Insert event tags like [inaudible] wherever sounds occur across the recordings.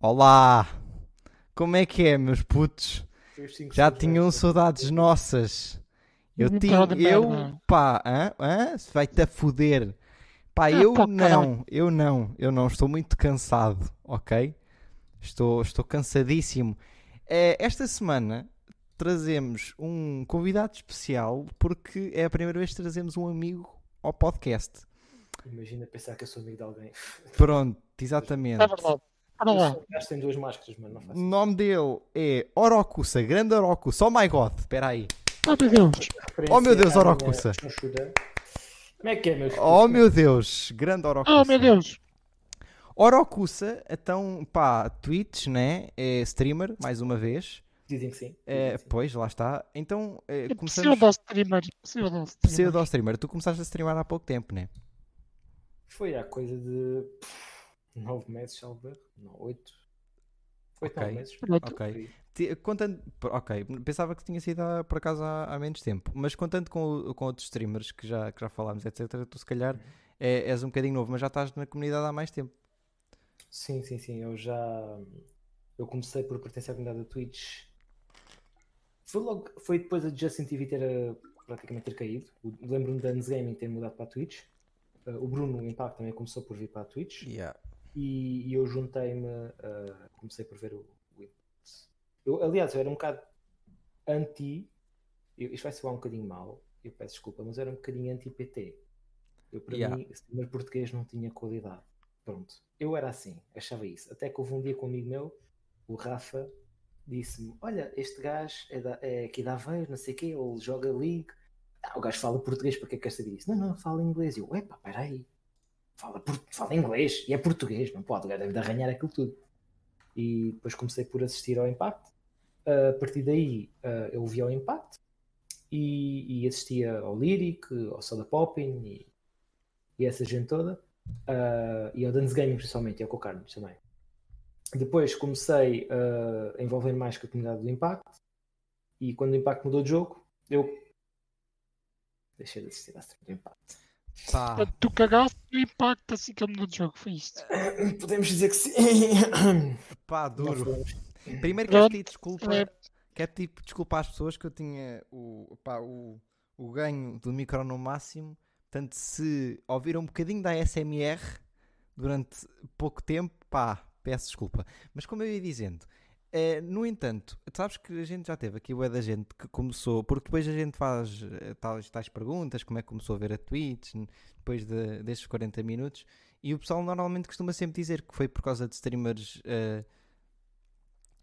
Olá! Como é que é, meus putos? Já tinham antes. saudades nossas. Eu tinha. Eu, pá, hã? Hã? Vai-te a foder. Pá, Ah, eu não, eu não, eu não. Estou muito cansado, ok? Estou, estou cansadíssimo. Eh, esta semana trazemos um convidado especial porque é a primeira vez que trazemos um amigo ao podcast. Imagina pensar que eu sou amigo de alguém. Pronto, [laughs] exatamente. É verdade. Para lá. gajo tem duas máscaras, mano. Não O faço nome dele é Orocusa, grande Orocusa. Oh my god, espera aí. Oh meu Deus. Oh, meu Deus, Orocusa. Como é que é, meus Oh meu Deus, grande Orocusa. Oh meu Deus. Orocusa, então, pá, Twitch, né? É streamer, mais uma vez. Dizem que sim. É, dizem que sim. pois, lá está. Então, é, É começamos. Pseudo-streamer. Pseudo-streamer. Pseudo-streamer. Tu começaste a streamar há pouco tempo, né? Foi há coisa de pff, nove meses, salvo erro. Não, oito. Oito, Ok. nove meses. Ok. Contando, ok, pensava que tinha sido há, por acaso há, há menos tempo, mas contando com, com outros streamers que já, que já falámos, etc., tu se calhar Uhum. é, és um bocadinho novo, mas já estás na comunidade há mais tempo. Sim, sim, sim. Eu já. Eu comecei por pertencer à comunidade da Twitch. Foi logo. Foi depois a Justin TV ter eh, praticamente ter caído. Lembro-me da Anos Gaming ter mudado para a Twitch. Eh, o Bruno Impact também começou por vir para a Twitch. Yeah. E, e eu juntei-me. eh, comecei por ver o, o. Eu, aliás, eu era um bocado anti. eu- isto vai soar um bocadinho mal. Eu peço desculpa, mas era um bocadinho anti-PT. Eu, para Yeah. mim, o português não tinha qualidade. Pronto. Eu era assim, achava isso. Até que houve um dia com um amigo meu, o Rafa, disse-me: Olha, este gajo é, da, é aqui da Aveiro, não sei o quê, ele joga League. Ah, o gajo fala português, para que é que quer saber isso? Não, não, fala inglês. E eu, epá, peraí. Fala, fala inglês e é português, não pode, o gajo deve de arranhar aquilo tudo. E depois comecei por assistir ao Impact. a partir daí, ah, eu vi ao Impact e, e assistia ao Lyric, ao Soda Poppin e, e essa gente toda. Ah, e ao Dance Gaming principalmente, e ao Cocarnes também. Depois comecei ah, a envolver mais com a comunidade do Impact e quando o Impact mudou de jogo, eu deixei de assistir do Impact. Pá, Portanto, Tu cagaste o impacto assim que ele mudou de jogo. Foi isto. [coughs] Podemos dizer que sim. [coughs] pá, duro. Primeiro quero pedir desculpa, É. quero pedir desculpa às pessoas que eu tinha o, pá, o, o ganho do micro no máximo. Portanto, se ouviram um bocadinho da SMR durante pouco tempo, pá, peço desculpa. Mas como eu ia dizendo, eh, no entanto, tu sabes que a gente já teve aqui o da gente que começou, porque depois a gente faz eh, tais, tais perguntas, como é que começou a ver a Twitch, depois de- destes 40 minutos, e o pessoal normalmente costuma sempre dizer que foi por causa de streamers. eh,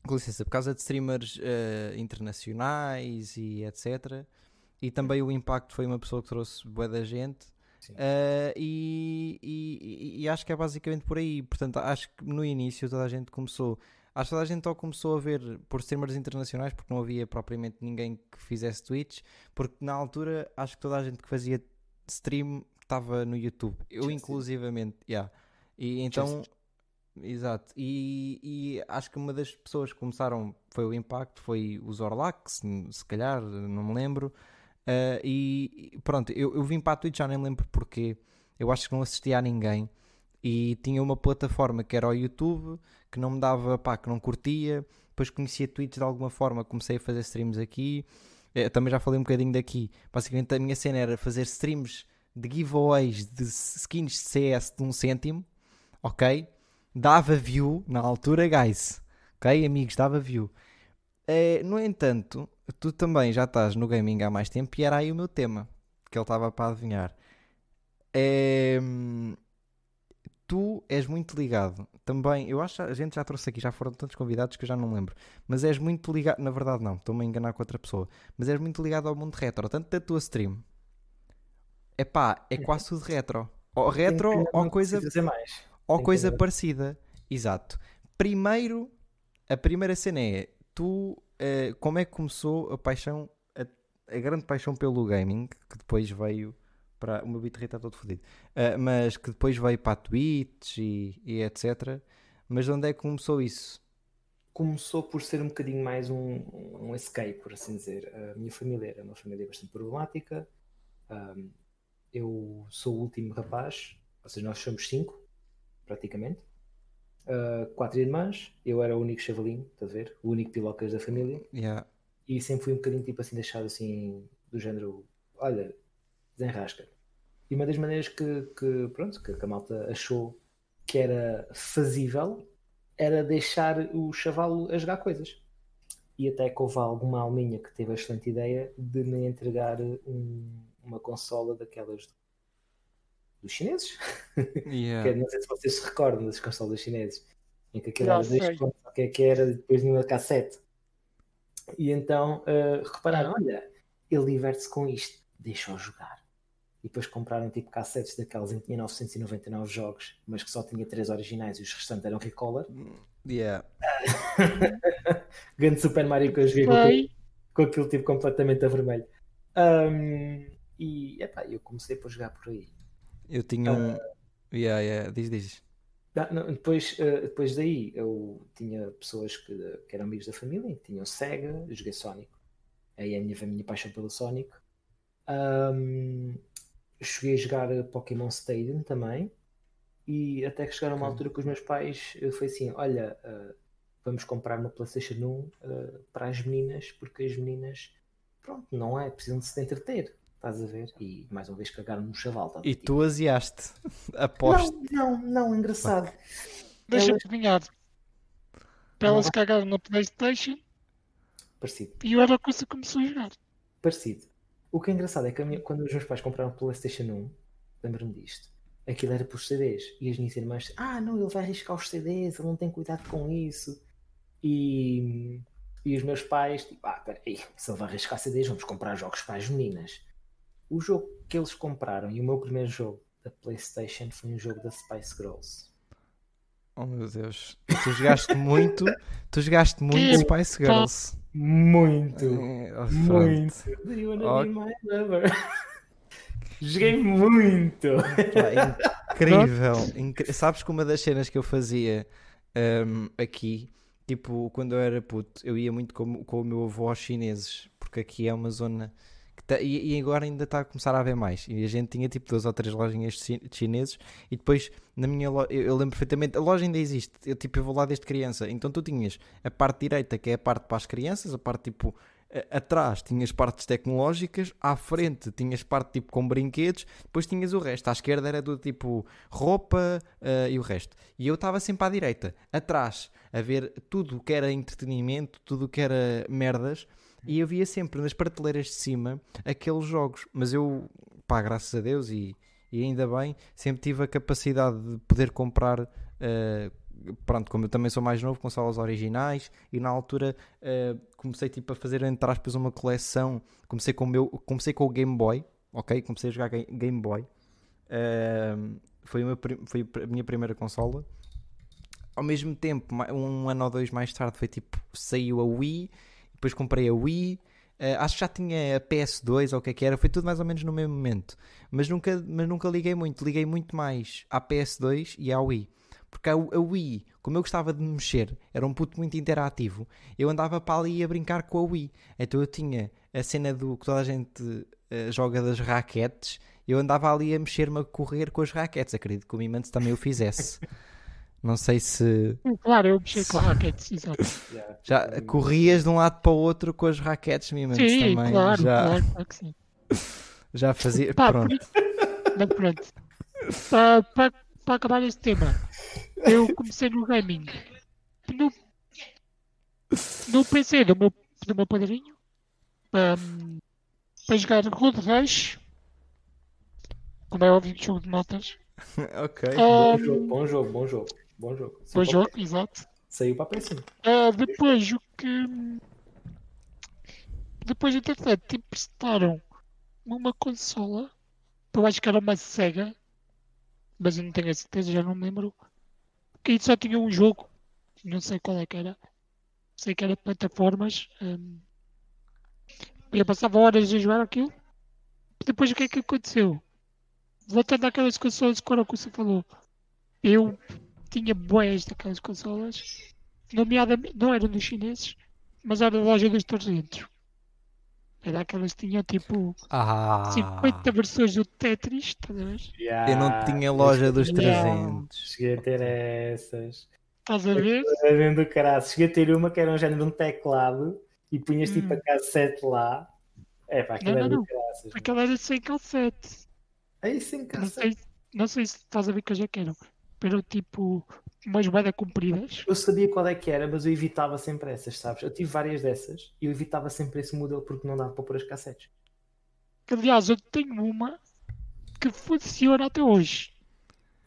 com licença, por causa de streamers internacionais e etc. E também o Impacto foi uma pessoa que trouxe boa da gente. E, e- e- e acho que é basicamente por aí. Portanto, acho que no início toda a gente começou. Acho que toda a gente só começou a ver por streamers internacionais porque não havia propriamente ninguém que fizesse Twitch. Porque na altura acho que toda a gente que fazia stream estava no YouTube. Eu, inclusivamente, yeah. E então, Exato, e, e acho que uma das pessoas que começaram foi o Impacto, foi o Zorlac, se, se calhar, não me lembro. Ah, e pronto, eu, eu vim para a Twitch, já nem lembro porquê. Eu acho que não assistia a ninguém e tinha uma plataforma que era o YouTube, que não me dava, pá, que não curtia. Depois conhecia Twitch de alguma forma, comecei a fazer streams aqui. Eh, também já falei um bocadinho daqui. Basicamente, a minha cena era fazer streams de giveaways de skins de CS de um cêntimo, ok? dava view na altura, guys. Ok, amigos, dava view. Eh, no entanto, tu também já estás no gaming há mais tempo e era aí o meu tema que ele estava para adivinhar. Em, tu és muito ligado também. Eu acho que a gente já trouxe aqui, já foram tantos convidados que eu já não lembro. Mas és muito ligado, na verdade, não, estou-me a enganar com outra pessoa. Mas és muito ligado ao mundo retro, tanto da tua stream. Epá, é quase tudo retro. Ou retro ou coisa ou Tem coisa parecida. Exato. Primeiro, a primeira cena é tu, eh, como é que começou a paixão, a, a grande paixão pelo gaming, que depois veio para. O meu bitrate está todo fodido, Eh, mas que depois veio para Twitch e, e etc. Mas de onde é que começou isso? começou por ser um bocadinho mais um, um escape, por assim dizer. A minha família era uma família bastante problemática. Ahm, eu sou o último rapaz, ou seja, nós somos cinco, praticamente. ah, quatro irmãs, eu era o único chavalinho, estás a ver? O único pilocas da família. Yeah. E sempre fui um bocadinho tipo assim, deixado assim, do género, olha, desenrasca. E uma das maneiras que, que, pronto, que a malta achou que era fazível era deixar o chavalo a jogar coisas. E até que houve alguma alminha que teve a excelente ideia de me entregar um- uma consola daquelas dos chineses. Yeah. [laughs] Que não sei se vocês se recordam das consolas chineses, em que aquilo era dois pontos, o que é que era, depois numa cassete. E então eh, repararam: olha, ele diverte-se com isto, deixa-o jogar. E depois compraram tipo cassetes daquelas em que tinha 999 jogos, mas que só tinha 3 originais e os restantes eram recolor. Yeah. [laughs] Grande Super Mario que eu joguei com aquilo, com aquilo tipo completamente a vermelho. Ahm, e epá, eu comecei por jogar por aí. Eu tinha um. Yeah, yeah. Diz, diz. Ah, não, depois, eh, depois daí eu tinha pessoas que, que eram amigos da família, que tinham Sega, eu joguei Sonic. Aí a minha, a minha paixão pelo Sonic. Ahm, cheguei a jogar Pokémon Stadium também. E até que chegaram a uma Ok. altura que os meus pais foi assim: olha, eh, vamos comprar uma PlayStation 1 eh, para as meninas, porque as meninas, pronto, não é, precisam de se entreter. Estás a ver? E mais uma vez cagaram no chaval. a E ver? tu aziaste. [laughs] Aposto. Não, não, não, engraçado. Deixa-me Elas- adivinhar. Para elas cagaram na Playstation Parecido. e eu era a coisa que começou a jogar. Parecido. O que é engraçado é que a minha- quando os meus pais compraram o PlayStation 1, lembro-me disto, aquilo era por CDs. E as minhas irmãs, ah, não, ele vai arriscar os CDs, ele não tem cuidado com isso. E, e os meus pais, tipo, ah, peraí, se ele vai arriscar CDs, vamos comprar jogos para as meninas. O jogo que eles compraram e o meu primeiro jogo da PlayStation foi um jogo da Spice Girls. Oh meu Deus. Tu jogaste muito. Tu jogaste muito Que Spice Girls. Muito! Oh. Muito! Do you wanna be my lover? [laughs] Joguei muito! Pá, incrível. incri- Sabes que uma das cenas que eu fazia hum, aqui, tipo, quando eu era puto, eu ia muito com, com o meu avô aos chineses, porque aqui é uma zona e, e agora ainda está a começar a haver mais. E a gente tinha tipo duas ou três lojinhas de chi- de chineses, e depois na minha loja, eu, eu lembro perfeitamente, a loja ainda existe. Eu tipo, eu vou lá desde criança. Então tu tinhas a parte direita, que é a parte para as crianças, a parte tipo atrás tinhas partes tecnológicas, à frente tinhas parte tipo com brinquedos, depois tinhas o resto. À esquerda era do tipo roupa eh, e o resto. E eu estava sempre à direita, atrás, a ver tudo o que era entretenimento, tudo o que era merdas. E eu via sempre nas prateleiras de cima aqueles jogos. Mas eu, pá, graças a Deus e, e ainda bem, sempre tive a capacidade de poder comprar. eh, pronto, como eu também sou mais novo, consolas originais e na altura eh, comecei tipo a fazer entre aspas uma coleção. Comecei com o meu, comecei com o Game Boy, ok? Comecei a jogar Ga- Game Boy. Ehm, foi, prim- foi a minha primeira consola. Ao mesmo tempo, um ano ou dois mais tarde, foi tipo saiu a Wii, depois comprei a Wii. eh, acho que já tinha a PS2 ou o que é que era, foi tudo mais ou menos no mesmo momento. Mas nunca, mas nunca liguei muito, liguei muito mais à PS2 e à Wii. Porque a, Wii, como eu gostava de mexer, era um puto muito interativo, eu andava para ali a brincar com a Wii. Então eu tinha a cena do que toda a gente eh, joga das raquetes, eu andava ali a mexer-me a correr com as raquetes. Acredito que o Mimantes também o fizesse. [laughs] Não sei se Claro, eu mexi com raquetes, exato. Já corrias de um lado para o outro com as raquetes, Mimantes Sim, também. claro, já, claro, claro que sim. [laughs] já fazia. Pá, Pronto. por- Mas pronto. Para, para, para acabar este tema, eu comecei no gaming. No, no PC do meu, do meu padrinho. ahm, para jogar Road Rash. Como é óbvio, jogo de motas. [laughs] ok. Bom Ahm, jogo, bom jogo, bom jogo. Bom jogo. bom jogo, exato. Saiu para a PS5. Ah, depois o que. Depois, entretanto, emprestaram uma consola. Eu acho que era uma Sega. Mas eu não tenho a certeza, já não me lembro. Que só tinha um jogo. Não sei qual é que era. Sei que era plataformas. hum. Eu passava horas a jogar aquilo. Depois o que é que aconteceu? Voltando àquelas consolas que o você falou. Eu tinha boas daquelas consolas nomeadamente, não era dos chineses, mas era da loja dos 300. Era aquelas que tinham tipo Ah, 50 versões do Tetris, estás a ver? eu não tinha loja dos Yeah. 300. Cheguei a ter essas. Estás a ver? Era mesmo do caralho. Cheguei a ter uma que era um género de um teclado e punhas tipo Hum. a cassete lá. É pá, aquilo Não, era não, do não. caraças. Aquela era sem cassete. Aí sem Não cassete. sei, não sei se estás a ver que eu já quero. Pero tipo, umas bada compridas. Eu sabia qual é que era, mas eu evitava sempre essas, sabes? Eu tive várias dessas e eu evitava sempre esse modelo porque não dava para pôr as cassetes. Que, aliás, eu tenho uma que funciona até hoje.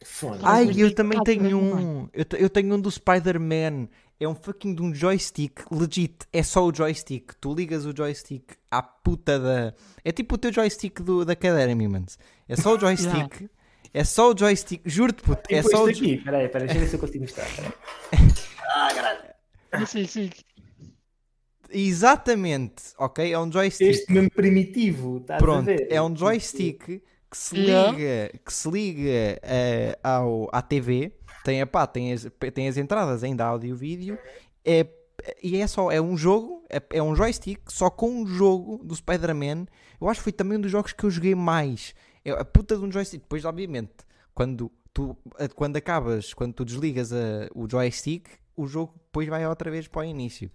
Fone. Ai, eu também tenho um. Eu, eu tenho um do Spider-Man. É um fucking de um joystick. Legit. É só o joystick. Tu ligas o joystick à puta da. É tipo o teu joystick do, da cadeira, Mimans. É só o [laughs] joystick. É só o joystick. Juro-te, puto. É só o. aqui. Peraí, peraí, deixa eu ver se eu consigo mostrar. peraí. Não sei se Exatamente. Ok? É um joystick. Este mesmo primitivo, estás a Pronto, ver? é um joystick que se Yeah. liga, que se liga eh, ao, à TV, tem, epá, tem, as, tem as entradas ainda áudio e vídeo, é, e é só, é um jogo, é, é um joystick só com um jogo do Spider-Man. Eu acho que foi também um dos jogos que eu joguei mais. É a puta de um joystick. Depois, obviamente, quando tu quando acabas, quando tu desligas a- o joystick, o jogo depois vai outra vez para o início.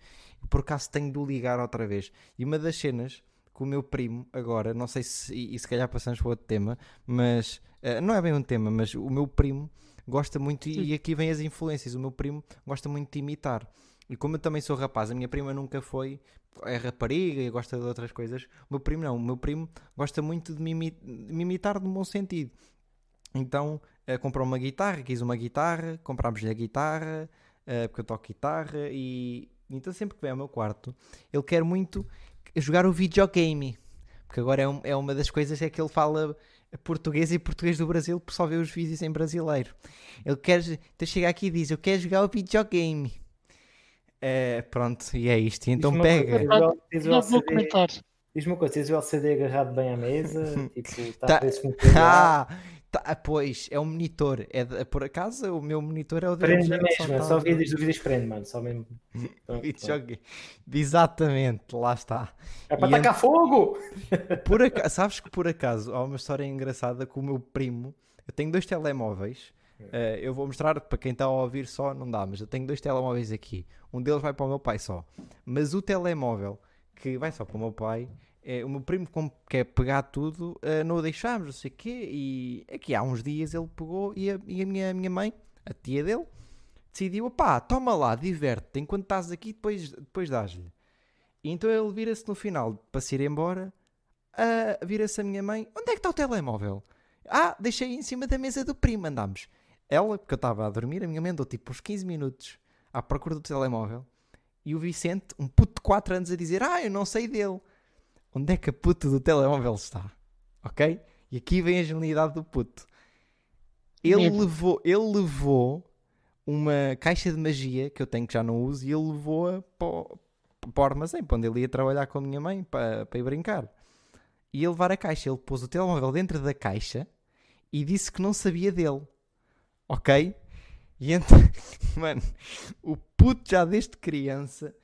Por acaso tenho de o ligar outra vez. E uma das cenas que o meu primo, agora, não sei se, e, se calhar passamos para outro tema, mas eh, não é bem um tema, mas o meu primo gosta muito, e, e aqui vem as influências, o meu primo gosta muito de imitar. E como eu também sou rapaz, a minha prima nunca foi, é rapariga e gosta de outras coisas. O meu primo não, o meu primo gosta muito de me, imitar no bom sentido. Então eh, comprou uma guitarra, quis uma guitarra, comprámos-lhe a guitarra, eh, porque eu toco guitarra, e então sempre que vem ao meu quarto, ele quer muito jogar o videogame. Porque agora é, um- é uma das coisas é que ele fala português e português do Brasil, por só ver os vídeos em brasileiro. Ele quer, então chega aqui e diz: Eu quero jogar o videogame. Eh, pronto, e é isto. Então uma pega. coisa, o não vou comentar. Diz-me uma coisa, tens o LCD agarrado bem à mesa? [laughs] Tipo, está Tá- a. [laughs] Ah, tá, pois, é um monitor. É de- por acaso, o meu monitor é o. Prende só mesma, tá- só vídeos do vídeos prende, mano. Só mesmo. [laughs] Exatamente, lá está. É para tacar fogo! Por acaso, sabes que por acaso há uma história engraçada com o meu primo. Eu tenho dois telemóveis. Eh, eu vou mostrar para quem está a ouvir só, não dá, mas eu tenho dois telemóveis aqui. Um deles vai para o meu pai só. Mas o telemóvel que vai só para o meu pai, é, o meu primo, como quer pegar tudo, eh, não o deixámos, não sei o quê. E aqui há uns dias ele pegou e a, e a minha, a minha mãe, a tia dele, decidiu: pá, toma lá, diverte-te enquanto estás aqui, depois, depois dás-lhe. Então ele vira-se no final para se ir embora. ah, vira-se a minha mãe: Onde é que está o telemóvel? Ah, deixei em cima da mesa do primo. Andámos. Ela, porque eu estava a dormir, a minha mãe andou tipo uns 15 minutos à procura do telemóvel. E o Vicente, um puto de 4 anos, a dizer: Ah, eu não sei dele. Onde é que a puta do telemóvel está? Ok? E aqui vem a genialidade do puto. Ele Medo. levou, ele levou uma caixa de magia que eu tenho que já não uso e ele levou-a para, o- para o armazém, para onde ele ia trabalhar com a minha mãe para, para ir brincar. E ia levar a caixa. Ele pôs o telemóvel dentro da caixa e disse que não sabia dele. Ok? E então, [laughs] mano, o puto já desde criança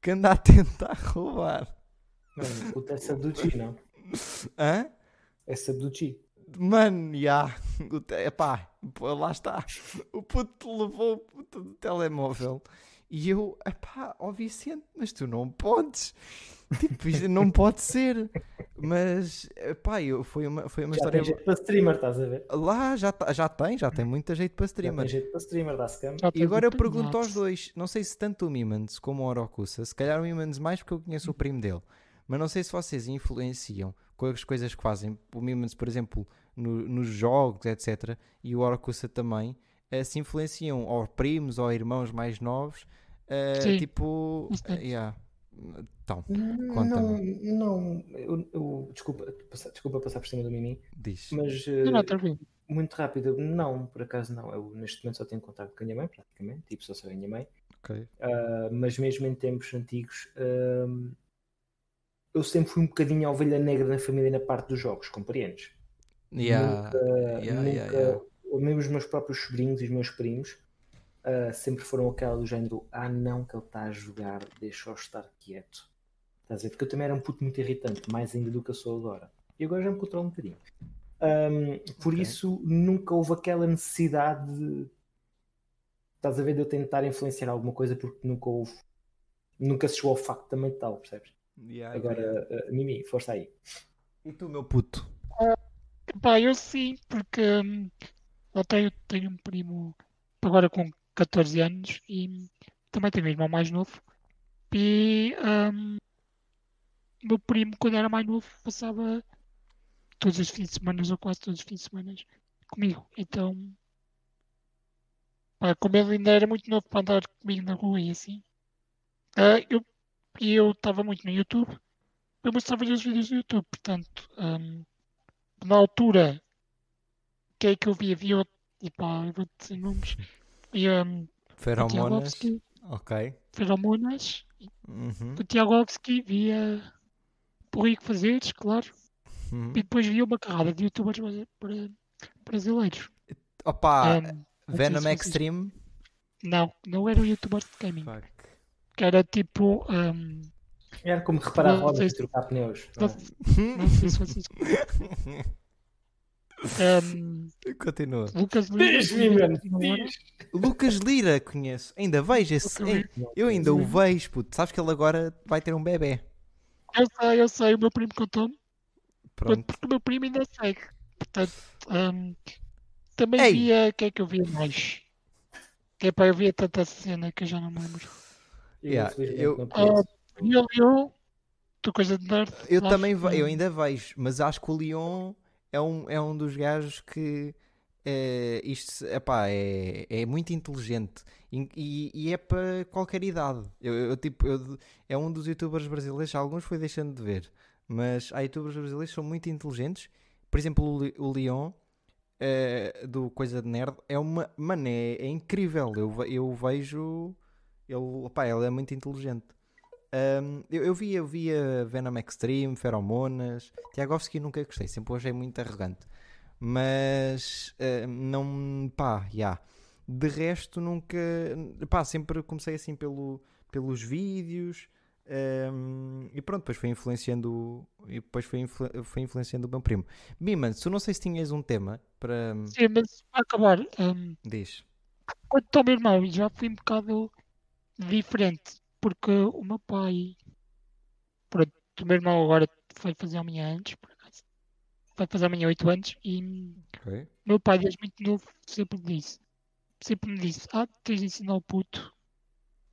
que anda a tentar [laughs] roubar. Mano, puta, é subduchi, não? Hã? É subduchi. Mano, já. Te- Epá, lá está. O puto levou o puto do telemóvel. E eu, epá, ó Vicente, mas tu não podes. Tipo, isto não pode ser. Mas, epá, eu, foi uma, foi uma Já história. tem jeito para streamer, estás a ver? Lá já, tá- já tem, já tem muita jeito para Já streamer. tem jeito para streamer, dá-se. Já E agora eu pergunto aos dois, não sei se tanto o Mimans como o Orokusa, se calhar o Mimans mais porque eu conheço o primo dele, mas não sei se vocês influenciam com as coisas que fazem, o Mimans, por exemplo, no- nos jogos, etc., e o Orokusa também, eh, se influenciam aos primos ou irmãos mais novos, eh, tipo, eh, yeah. Então, Não, Conta-me. não. Eu, eu- desculpa, passa- desculpa passar por cima do Mimi, diz. mas Não, não, eh, tranquilo. muito rápido. Não, por acaso não. Eu neste momento só tenho contato com a minha mãe, praticamente. Tipo, só sou a minha mãe. Ok. Ah, mas mesmo em tempos antigos, ahm, eu sempre fui um bocadinho a ovelha negra na família na parte dos jogos, compreendes? Yeah, Nunca, yeah, nunca yeah, yeah. mesmo os meus próprios sobrinhos e os meus primos ah, sempre foram aquela do género: ah, não, que ele está a jogar, deixa-o estar quieto. Estás a ver? Porque eu também era um puto muito irritante, mais ainda do que eu sou agora. E agora já me controlo um bocadinho. Ahm, por Ok. isso, nunca houve aquela necessidade de. Estás a ver de eu tentar influenciar alguma coisa porque nunca houve, nunca se chegou ao facto também tal, percebes? Yeah, Agora, yeah. uh, Mimi, força aí. E tu, meu puto? Pá, eu sim, porque hum, eu tenho, tenho um primo agora com 14 anos e também tenho um irmão mais novo. E o meu primo, quando era mais novo, passava todos os fins de semana, ou quase todos os fins de semana, comigo. Então, pá, como ele ainda era muito novo para andar comigo na rua e assim, ah, eu eu estava muito no YouTube, eu mostrava-lhe os vídeos do YouTube, portanto, hum, na altura, o que é que eu via? Via, e pá, eu vou dizer nomes, via o Feromonas? Ok. Feromonas, Uhum. o Tiagovski, via o Rico Fazeres, claro, Uhum. e depois via uma carrada de youtubers brasi- bra- brasileiros. Opa, sei Venom se vocês- Extreme? Não, não eram youtubers de gaming, Fuck. que era tipo, hum, Era como reparar Não rodas e trocar pneus. não é? não sei se vocês... hum, [laughs] Continua. Lucas Lira, era? diz. Lucas Lira conheço. Ainda vejo esse. Lira. Eu ainda o vejo, puto. Sabes que ele agora vai ter um bebê. Eu sei, eu sei, o meu primo contou-me, Pronto. porque o meu primo ainda segue. Portanto, hum, também Ei! via, o que é que eu via mais? Que é para eu via tanta cena que eu já não me lembro. Eu, Yeah, eu- Ah, Leon, tu coisa de nerd. Eu também ve- eu ainda vejo, mas acho que o Leon é um, é um dos gajos que é, isto epá, é, é muito inteligente e, e- é para qualquer idade. Eu, eu, tipo, eu- é um dos youtubers brasileiros, alguns foi deixando de ver, mas há youtubers brasileiros que são muito inteligentes. Por exemplo, o, o Leon eh, do Coisa de Nerd é uma mané, é incrível. Eu, eu vejo ele, opá, ele é muito inteligente. Um, eu, eu via, eu via Venom Extreme, Feromonas. Tiagovski nunca gostei, sempre o achei muito arrogante. Mas uh, não, pá, já. De resto, nunca, pá, sempre comecei assim pelo, pelos vídeos. um, e pronto, depois foi influenciando e depois foi, influ- foi influenciando o meu primo. Biman, tu não sei se tinhas um tema para Sim, mas para acabar, hum, diz. quanto ao meu irmão, já fui um bocado diferente, porque o meu pai, pronto, o meu irmão agora vai fazer amanhã antes, por acaso, vai fazer amanhã 8 anos, e Ok. meu pai, desde muito novo, sempre me disse, sempre me disse, ah, tens de ensinar o puto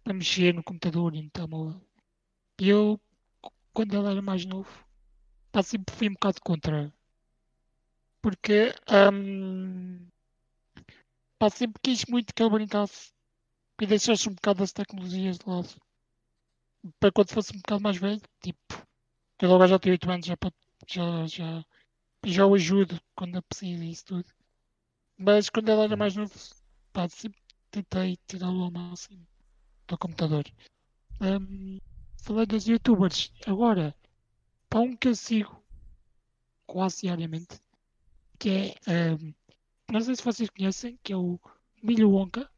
a mexer no computador e no telemóvel. E eu, quando ele era mais novo, pá, sempre fui um bocado contra. Porque, hum, pá, sempre quis muito que ele brincasse e deixasse um bocado das tecnologias de lado. Para quando fosse um bocado mais velho, tipo, ele agora já tem 8 anos, já, pode- já, já, já o ajudo quando é preciso e isso tudo. Mas quando ele era mais novo, pá, sempre tentei tirá-lo ao máximo do computador. Hum, falando dos youtubers, agora, para um que eu sigo quase diariamente, que é, hum, não sei se vocês conhecem, que é o Milho Wonka.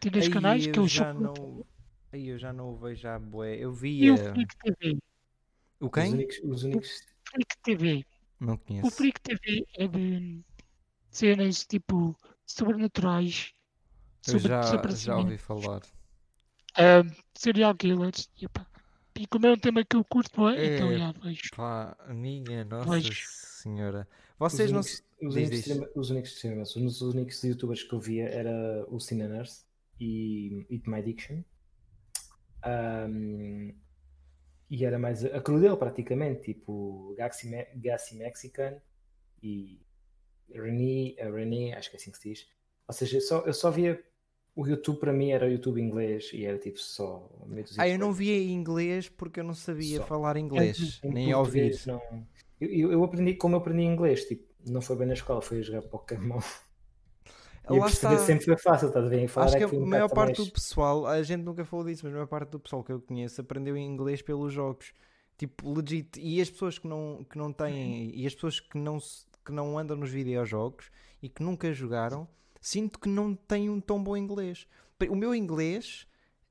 Tem dois Aí canais, que é eu o já Chocolate não, aí eu já não o vejo à bué. Eu e o via Freak TV. o Os quem? únicos, os únicos Freak TV. Não O conheço. Freak TV é de cenas tipo sobrenaturais, Eu sobre já, já ouvi falar. hum, serial killers. E, pá, e como é um tema que eu curto, é, então É, já vejo. Pá, minha Nossa Vejo. Senhora. Os Vocês não. únicos, os, Diz, únicos diz. cinema- os únicos cinema- os únicos youtubers que eu via era o Cineners e Eat My Addiction. E era mais a, dele praticamente, tipo Gaxi, Me- Gaxi Mexican e René, René, acho que é assim que se diz. Ou seja, eu só, eu só via o YouTube para mim era o YouTube inglês e era tipo só Ah, eu não via em inglês porque eu não sabia Só. falar inglês, Em nem ouvir. não. Eu, eu- eu aprendi, como eu aprendi inglês, tipo, não foi bem na escola, foi a jogar Pokémon. E eu Lá perceber está. sempre foi fácil, estás a ver? Falar Acho é que a um maior bocado parte mais... do pessoal, a gente nunca falou disso, mas a maior parte do pessoal que eu conheço aprendeu em inglês pelos jogos. Tipo, legit. E as pessoas que não, que não têm, e as pessoas que não, que não andam nos videojogos e que nunca jogaram, sinto que não têm um tão bom inglês. O meu inglês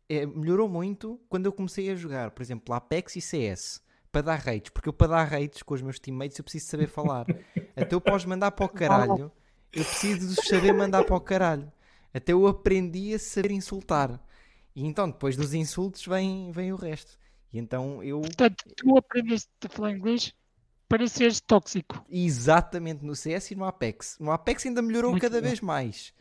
é, melhorou muito quando eu comecei a jogar, por exemplo, Apex e CS. Para dar rates, porque eu para dar rates com os meus teammates eu preciso saber falar. [laughs] Até eu posso mandar para o caralho, eu preciso de saber mandar para o caralho. até eu aprendi a saber insultar. E então, depois dos insultos, vem, vem o resto. E então eu. Portanto, tu aprendeste a falar inglês para seres tóxico. Exatamente, no CS e no Apex. No Apex ainda melhorou Muito cada bom. vez mais.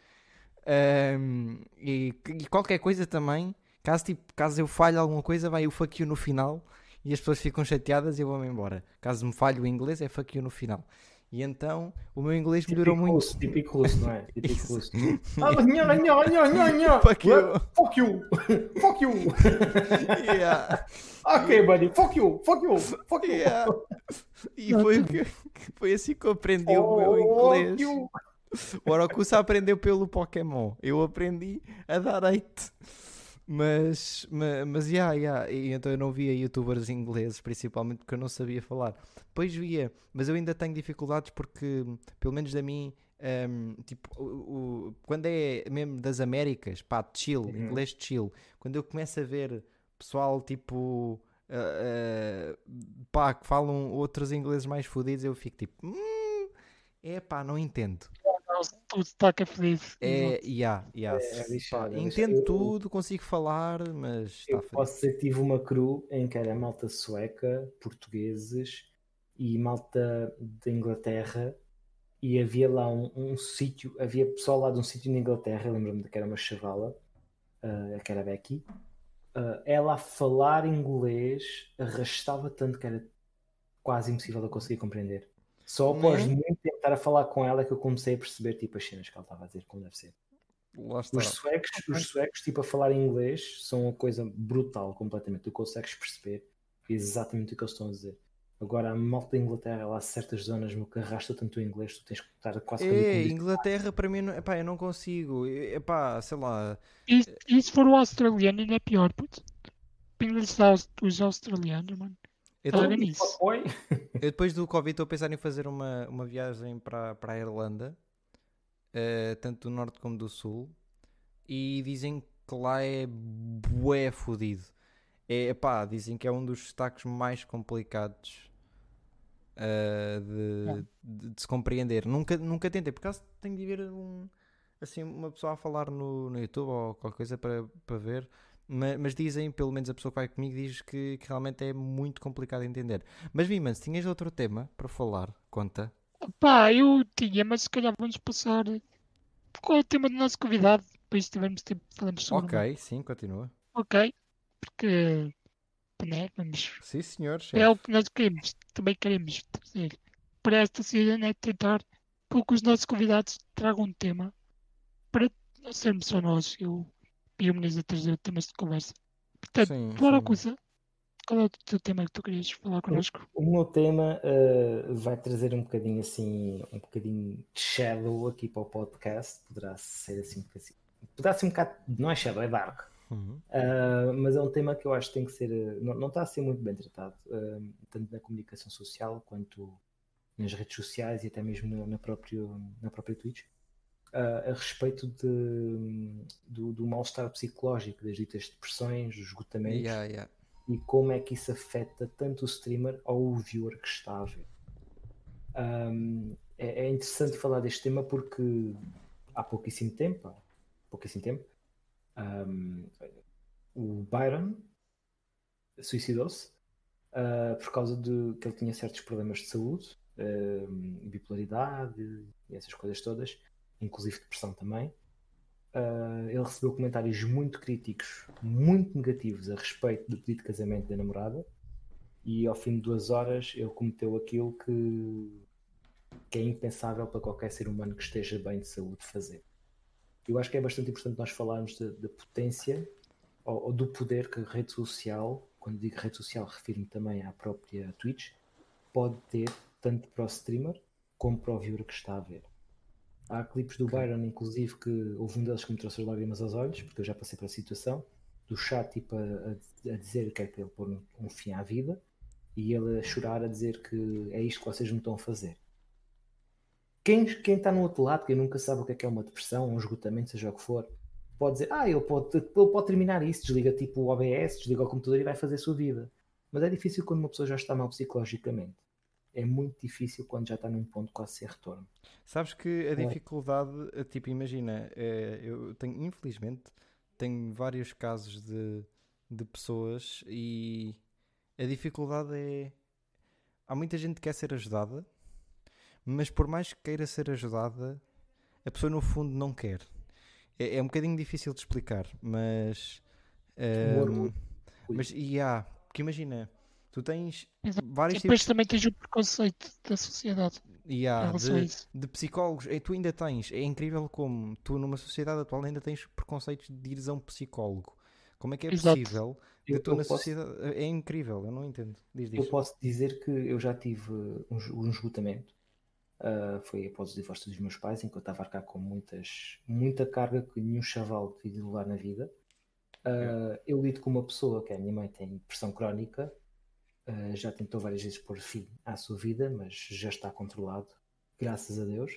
Ahm, e, e qualquer coisa também, caso, tipo, caso eu falhe alguma coisa, vai o fuck you no final e as pessoas ficam chateadas e eu vou-me embora. Caso me falhe o inglês, é fuck you no final. E então o meu inglês melhorou Típico muito. russo, típico russo, não é? Típico russo. Fuck you. Fuck you. [laughs] Fuck you. [laughs] Yeah. [laughs] Ok, buddy. Fuck you. Fuck you. Fuck you. Yeah. E foi, foi assim que eu aprendi o meu inglês. Fuck you. O Orokusa aprendeu pelo Pokémon. Eu aprendi a dar hate. Mas, ma- mas, yeah, yeah. E então eu não via youtubers ingleses, principalmente porque eu não sabia falar. Depois via, mas eu ainda tenho dificuldades porque, pelo menos da mim, ehm, tipo, o, o- quando é mesmo das Américas, pá, chill, Uhum. inglês chill. Quando eu começo a ver pessoal tipo, ah, ah, pá, que falam outros ingleses mais fodidos, eu fico tipo, hum, é pá, não entendo. Tu está feliz. É, yeah, yeah. É, lixado, é entendo. Eu- tudo, consigo falar, mas está Eu posso dizer que tive uma crew em que era malta sueca, portugueses e malta de Inglaterra e havia lá um, um sítio, havia pessoal lá de um sítio na Inglaterra, eu lembro-me de que era uma chavala, ah, que era Becky, ah, ela a falar inglês arrastava tanto que era quase impossível de eu conseguir compreender. Só após Né? muito tempo estar a falar com ela que eu comecei a perceber tipo as cenas que ela estava a dizer como deve ser. Os suecos, os suecos, tipo, a falar inglês são uma coisa brutal completamente. Tu consegues perceber exatamente o que eles estão a dizer. Agora, a malta da Inglaterra, lá há certas zonas no que arrasta tanto o inglês, tu tens que estar quase É, Inglaterra para mim, não, epá, eu não consigo. É- Epá, sei lá. E, e se for o australiano ainda é pior, puto. Pingas os australianos, mano. Eu, tô- Olha nisso. Oi? eu depois do Covid estou a pensar em fazer uma, uma viagem para, para a Irlanda, eh, tanto do norte como do sul, e dizem que lá é bué fodido. É, epá, dizem que é um dos destaques mais complicados eh, de, de- de se compreender. Nunca, nunca tentei, por acaso tenho de ver um, assim, uma pessoa a falar no, no YouTube ou qualquer coisa para, para ver. Ma- Mas, dizem, pelo menos a pessoa que vai comigo diz que, que realmente é muito complicado de entender. Mas Viman, se tinhas outro tema para falar, conta. Pá, eu tinha, mas se calhar vamos passar. Qual é o tema do nosso convidado? Depois se tivermos tempo falamos sobre. Ok, sim, continua. Ok. Porque. Né, vamos. Sim, senhor. É chefe. o que nós queremos. Também queremos trazer para esta cidade é tentar que os nossos convidados tragam um tema para não sermos só nós. Eu e o Muniz a trazer temas de conversa. Portanto, Sim, coisa. Qual é o teu tema que tu querias falar connosco? O meu tema eh, vai trazer um bocadinho assim, um bocadinho de shadow aqui para o podcast. Poderá ser assim, um bocadinho- poderá ser um bocado, não é shadow, é dark. Uhum. Uh, mas é um tema que eu acho que tem que ser, uh, não, não está a ser muito bem tratado, uh, tanto na comunicação social quanto nas redes sociais e até mesmo na, na, próprio, na própria Twitch, uh, a respeito de, do, do mal-estar psicológico, das ditas depressões, dos esgotamentos Yeah, yeah. e como é que isso afeta tanto o streamer ou o viewer que está a ver. Um, é, é interessante falar deste tema porque há pouquíssimo tempo, há pouquíssimo tempo, um, o Byron suicidou-se uh, por causa de que ele tinha certos problemas de saúde, um, bipolaridade e essas coisas todas, inclusive depressão também. Uh, ele recebeu comentários muito críticos, muito negativos a respeito do pedido de casamento da namorada e ao fim de duas horas ele cometeu aquilo que, que é impensável para qualquer ser humano que esteja bem de saúde fazer. Eu acho que é bastante importante nós falarmos da- potência ou, ou do poder que a rede social, quando digo rede social refiro-me também à própria Twitch, pode ter tanto para o streamer como para o viewer que está a ver. Há clipes do Byron, inclusive, que houve um deles que me trouxe as lágrimas aos olhos, porque eu já passei pela situação, do chat tipo, a, a- dizer que é para ele pôr um, um fim à vida e ele a chorar a dizer que é isto que vocês me estão a fazer. Quem, quem está no outro lado, quem nunca sabe o que é que é uma depressão, um esgotamento, seja o que for, pode dizer, ah, ele pode, ele pode terminar isso, desliga tipo o OBS, desliga o computador e vai fazer a sua vida. Mas é difícil quando uma pessoa já está mal psicologicamente. É muito difícil quando já está num ponto quase sem retorno. Sabes que a dificuldade, é. tipo, imagina, é, eu tenho, infelizmente, tenho vários casos de, de pessoas e a dificuldade é. Há muita gente que quer ser ajudada, mas por mais que queira ser ajudada, a pessoa no fundo não quer. É, é um bocadinho difícil de explicar, mas. Um, mas e há, porque imagina, tu tens Exato. vários e depois tipos... também tens o preconceito da sociedade. E há de, de, psicólogos, e tu ainda tens, é incrível como tu numa sociedade atual ainda tens preconceitos de ir a um psicólogo. Como é que é Exato. possível tu na posso... sociedade? É incrível, eu não entendo. Diz, diz. Eu posso dizer que eu já tive um, um esgotamento. Uh, foi após o divórcio dos meus pais, em que eu estava a arcar com muitas, muita carga que nenhum chaval devia levar na vida. Uh, eu lido com uma pessoa que é a minha mãe tem pressão crónica, uh, já tentou várias vezes pôr fim à sua vida, mas já está controlado, graças a Deus.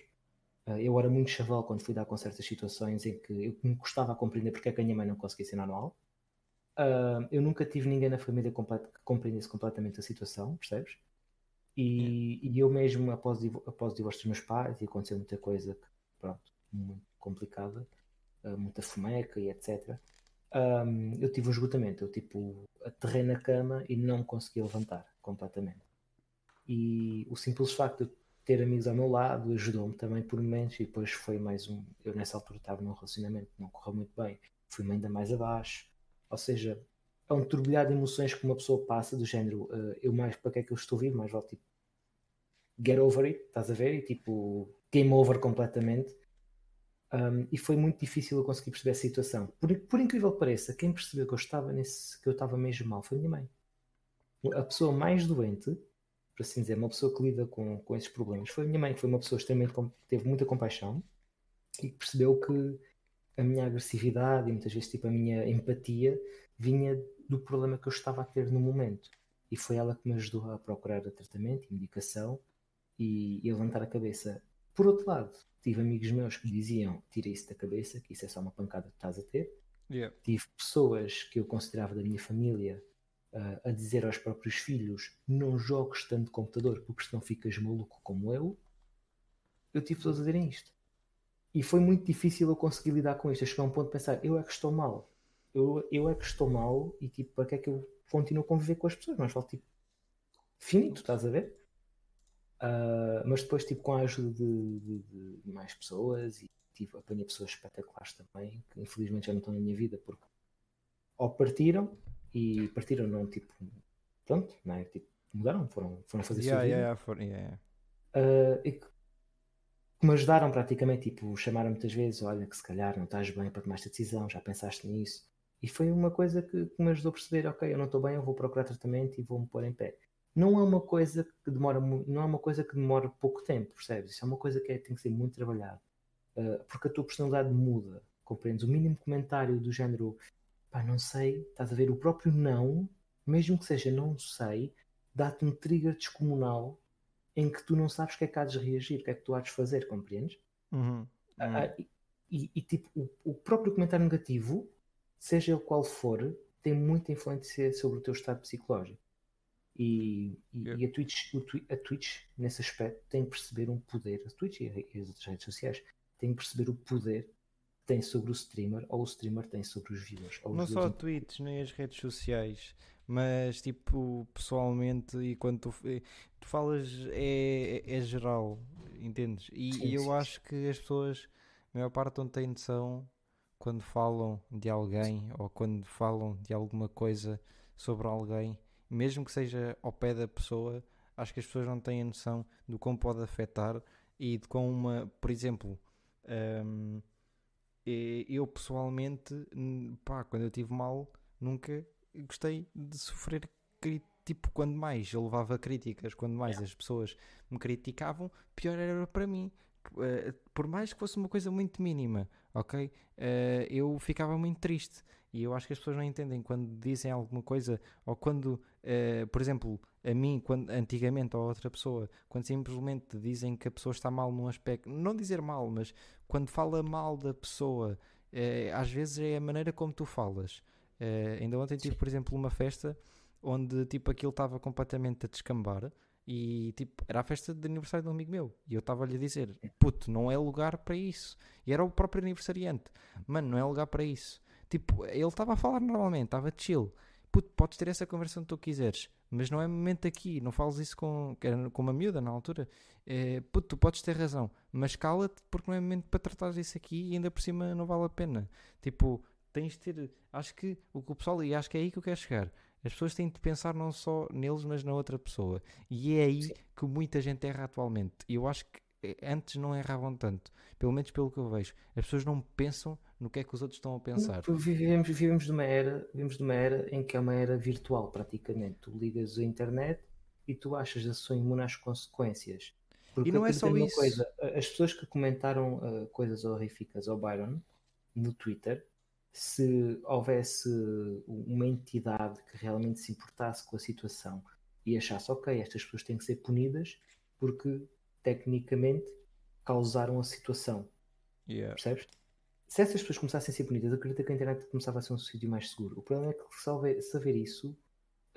Uh, eu era muito chaval quando fui dar com certas situações em que eu me custava a compreender porque é que a minha mãe não conseguia ser normal. eu nunca tive ninguém na família que compreendesse completamente a situação, percebes? E, e eu mesmo, após, após o divórcio dos meus pais, e aconteceu muita coisa, pronto, muito complicada, muita fomeca e etc um, eu tive um esgotamento. Eu tipo aterrei na cama e não conseguia levantar completamente. E o simples facto de ter amigos ao meu lado ajudou-me também por momentos. E depois foi mais um. Eu nessa altura estava num relacionamento que não correu muito bem, fui-me ainda mais abaixo. Ou seja, é um turbilhado de emoções que uma pessoa passa, do género uh, eu mais para que é que eu estou vivo, mais vale tipo get over it, estás a ver? E tipo game over completamente. Um, e foi muito difícil eu conseguir perceber a situação. Por, por, incrível que pareça, quem percebeu que eu estava nesse, que eu estava mesmo mal foi a minha mãe. A pessoa mais doente, por assim dizer, uma pessoa que lida com, com esses problemas, foi a minha mãe, que foi uma pessoa extremamente teve muita compaixão e percebeu que a minha agressividade e muitas vezes tipo a minha empatia vinha do problema que eu estava a ter no momento. E foi ela que me ajudou a procurar tratamento e medicação e, e a levantar a cabeça. Por outro lado, tive amigos meus que diziam tira isso da cabeça, que isso é só uma pancada que estás a ter. Yeah. Tive pessoas que eu considerava da minha família uh, a dizer aos próprios filhos não jogues tanto computador porque senão ficas maluco como eu. Eu tive todos a dizerem isto. E foi muito difícil eu conseguir lidar com isto. Eu cheguei a um ponto de pensar, eu é que estou mal. Eu, eu é que estou mal e tipo, para que é que eu continuo a conviver com as pessoas? Mas falo tipo, finito, estás a ver? Uh, mas depois, tipo, com a ajuda de, de, de mais pessoas e tive, apanhei pessoas espetaculares também, que infelizmente já não estão na minha vida porque ou partiram e partiram não tipo pronto, não é? Tipo, mudaram, foram, foram fazer yeah, sua vida. Yeah, for, yeah. Uh, e que, que me ajudaram praticamente, tipo, chamaram muitas vezes, olha que se calhar não estás bem para tomar esta decisão, já pensaste nisso. E foi uma coisa que, que me ajudou a perceber, ok, eu não estou bem, eu vou procurar tratamento e vou-me pôr em pé não é uma coisa que demora não é uma coisa que demora pouco tempo, percebes? Isso é uma coisa que é, tem que ser muito trabalhado. Uh, porque a tua personalidade muda, compreendes? O mínimo comentário do género, pá, não sei, estás a ver, o próprio não, mesmo que seja não sei, dá-te um trigger descomunal em que tu não sabes o que é que há de reagir, o que é que tu há de fazer, compreendes? Uhum. Uhum. Uh, e, e, tipo, o, o, próprio comentário negativo, seja o qual for, tem muita influência sobre o teu estado psicológico. E, e, yeah. e a, Twitch, a Twitch, nesse aspecto, tem que perceber um poder, a Twitch e as outras redes sociais, tem que perceber o poder que tem sobre o streamer ou o streamer tem sobre os viewers. Não só a Twitch, nem as redes sociais, mas tipo, pessoalmente, e quando tu, tu falas, é, é, é geral, entendes? E, sim, eu sim, acho que as pessoas, a maior parte, não têm noção quando falam de alguém ou quando falam de alguma coisa sobre alguém mesmo que seja ao pé da pessoa, acho que as pessoas não têm a noção do como pode afetar e de como uma, por exemplo, um, eu pessoalmente, pá, quando eu tive mal, nunca gostei de sofrer tipo, quando mais eu levava críticas, quando mais as pessoas me criticavam, pior era para mim. Eh, por mais que fosse uma coisa muito mínima, ok? Uh, eu ficava muito triste. E eu acho que as pessoas não entendem quando dizem alguma coisa, ou quando, uh, por exemplo, a mim, quando, antigamente, ou a outra pessoa, quando simplesmente dizem que a pessoa está mal num aspecto, não dizer mal, mas quando fala mal da pessoa, uh, às vezes é a maneira como tu falas. Uh, ainda ontem tive, por exemplo, uma festa onde tipo aquilo estava completamente a descambar E tipo, era a festa de aniversário de um amigo meu. E eu estava-lhe a dizer: puto, não é lugar para isso. E era o próprio aniversariante. Mano, não é lugar para isso. Tipo, ele estava a falar normalmente, estava chill. Puto, podes ter essa conversa que tu quiseres, mas não é momento aqui. Não fales isso com, com uma miúda na altura. É, puto, tu podes ter razão, mas cala-te porque não é momento para tratar isso aqui e ainda por cima não vale a pena. Tipo, tens de ter. Acho que o que o pessoal. E acho que é aí que eu quero chegar as pessoas têm de pensar não só neles, mas na outra pessoa. E é aí Sim. que muita gente erra atualmente. E eu acho que antes não erravam tanto, pelo menos pelo que eu vejo. As pessoas não pensam no que é que os outros estão a pensar. Vivemos, vivemos, de uma era, vivemos de uma era em que é uma era virtual, praticamente. Tu ligas a internet e tu achas a sua imune às consequências. Porque e não é só isso. Coisa, as pessoas que comentaram uh, coisas horríficas ao Byron no Twitter se houvesse uma entidade que realmente se importasse com a situação e achasse, ok, estas pessoas têm que ser punidas porque tecnicamente causaram a situação. Yeah. Percebes? Se essas pessoas começassem a ser punidas, acredito que a internet começava a ser um sítio mais seguro. O problema é que saber, saber isso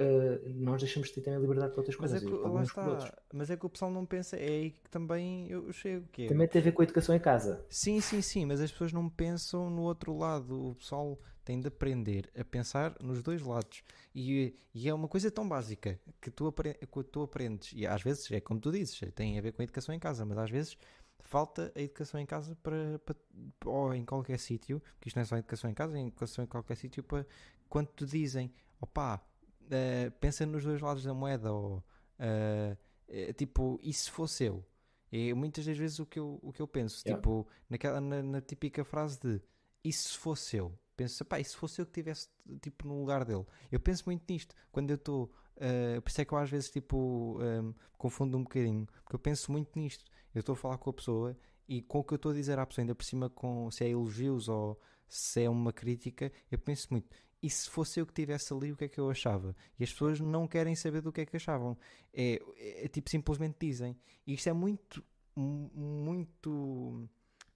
uh, nós deixamos de ter também liberdade para outras coisas. Mas é, que, lá está. Mas é que o pessoal não pensa, é aí que também eu chego. Que é, também tem a ver com a educação em casa. Sim, sim, sim, mas as pessoas não pensam no outro lado. O pessoal tem de aprender a pensar nos dois lados. E, e é uma coisa tão básica que tu, que tu aprendes. E às vezes é como tu dizes, tem a ver com a educação em casa, mas às vezes falta a educação em casa para, para ou em qualquer sítio, que isto não é só educação em casa, é educação em qualquer sítio para quando te dizem, opá, uh, pensa nos dois lados da moeda, ou uh, tipo, e se fosse eu? É muitas das vezes o que eu, o que eu penso, yeah. tipo, naquela, na, na, típica frase de e se fosse eu? Penso, pá, e se fosse eu que estivesse tipo, no lugar dele? Eu penso muito nisto, quando eu estou, uh, por isso é que eu às vezes tipo, um, confundo um bocadinho, porque eu penso muito nisto, eu estou a falar com a pessoa e com o que eu estou a dizer à pessoa, ainda por cima com se é elogios ou se é uma crítica, eu penso muito, e se fosse eu que estivesse ali, o que é que eu achava? E as pessoas não querem saber do que é que achavam. É, é, é tipo, simplesmente dizem. E isto é muito, muito.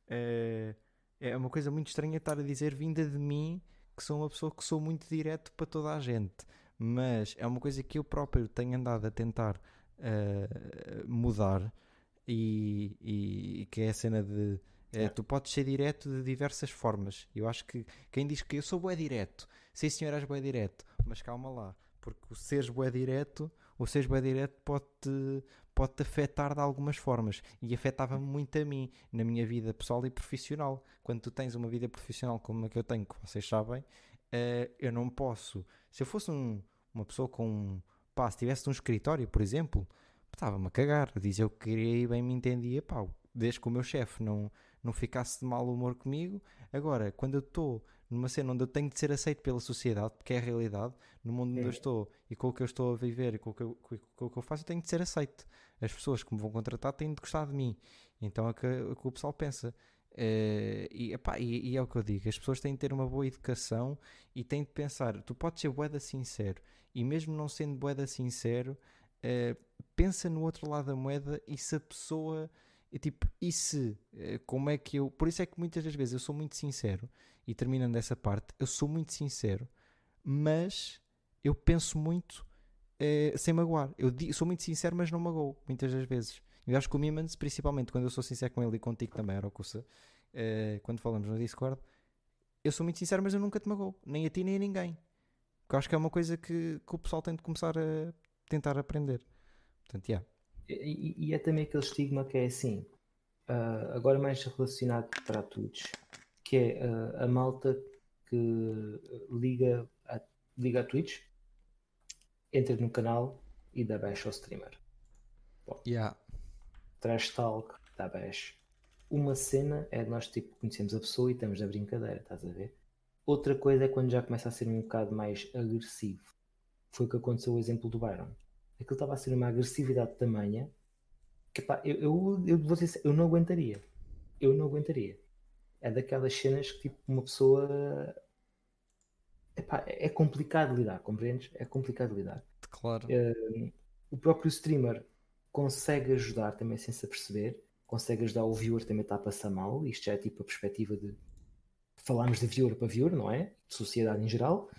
É, é uma coisa muito estranha estar a dizer, vinda de mim, que sou uma pessoa que sou muito direto para toda a gente. Mas é uma coisa que eu próprio tenho andado a tentar uh, mudar. E, e, que é a cena de é, tu podes ser direto de diversas formas. Eu acho que quem diz que eu sou bué direto, sim senhor és bué direto, mas calma lá, porque o seres bué direto, o seres bué direto pode-te pode -te afetar de algumas formas. E afetava-me muito a mim, na minha vida pessoal e profissional. Quando tu tens uma vida profissional como a que eu tenho, que vocês sabem, uh, eu não posso. Se eu fosse um, uma pessoa com. Pá, se tivesse um escritório, por exemplo, estava-me a cagar. Dizia o que queria e bem me entendia, pá, desde que o meu chefe não não ficasse de mau humor comigo. Agora, quando eu estou numa cena onde eu tenho de ser aceito pela sociedade, porque é a realidade, no mundo onde eu estou e com o que eu estou a viver e com o que eu, com o que eu faço, eu tenho de ser aceito. As pessoas que me vão contratar têm de gostar de mim. Então é o que, é que o pessoal pensa. Uh, e, epá, e, e, é o que eu digo: as pessoas têm de ter uma boa educação e têm de pensar. Tu podes ser boeda sincero, e mesmo não sendo boeda sincero, uh, pensa no outro lado da moeda e se a pessoa e tipo, e se? Eh, como é que eu. Por isso é que muitas das vezes eu sou muito sincero, e terminando essa parte, eu sou muito sincero, mas eu penso muito eh, sem magoar. Eu sou muito sincero, mas não magoo, muitas das vezes. Eu acho que o Mimans, principalmente quando eu sou sincero com ele e contigo também, Arocussa, eh, quando falamos no Discord, eu sou muito sincero, mas eu nunca te magoo, nem a ti nem a ninguém. Porque eu acho que é uma coisa que, que o pessoal tem de começar a tentar aprender. Portanto, yeah. E, e, é também aquele estigma que é assim, uh, agora mais relacionado para todos, que é uh, a malta que liga a, liga a Twitch, entra no canal e dá baixo ao streamer. Bom, yeah. Trash talk, dá baixo. Uma cena é nós tipo conhecemos a pessoa e estamos na brincadeira, estás a ver? Outra coisa é quando já começa a ser um bocado mais agressivo. Foi o que aconteceu o exemplo do Byron aquilo estava a ser uma agressividade tamanha que pá, eu, eu, eu vou dizer, eu não aguentaria. Eu não aguentaria. É daquelas cenas que tipo uma pessoa epá, é complicado de lidar, compreendes? É complicado lidar. Claro. Uh, o próprio streamer consegue ajudar também sem se aperceber, consegue ajudar o viewer também está a passar mal. Isto já é tipo a perspectiva de falarmos de viewer para viewer, não é? De sociedade em geral.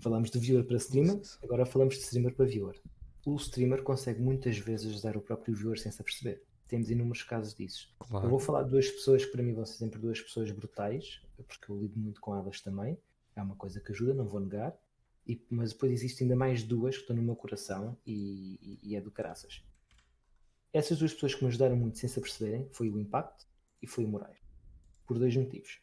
Falamos de viewer para streamer, agora falamos de streamer para viewer o streamer consegue muitas vezes ajudar o próprio viewer sem se aperceber. Temos inúmeros casos disso. Claro. Eu vou falar de duas pessoas que para mim vão ser sempre duas pessoas brutais, porque eu lido muito com elas também. É uma coisa que ajuda, não vou negar. E, mas depois existem ainda mais duas que estão no meu coração e, e, e é do caraças. Essas duas pessoas que me ajudaram muito sem se aperceberem foi o Impact e foi o Moraes. Por dois motivos.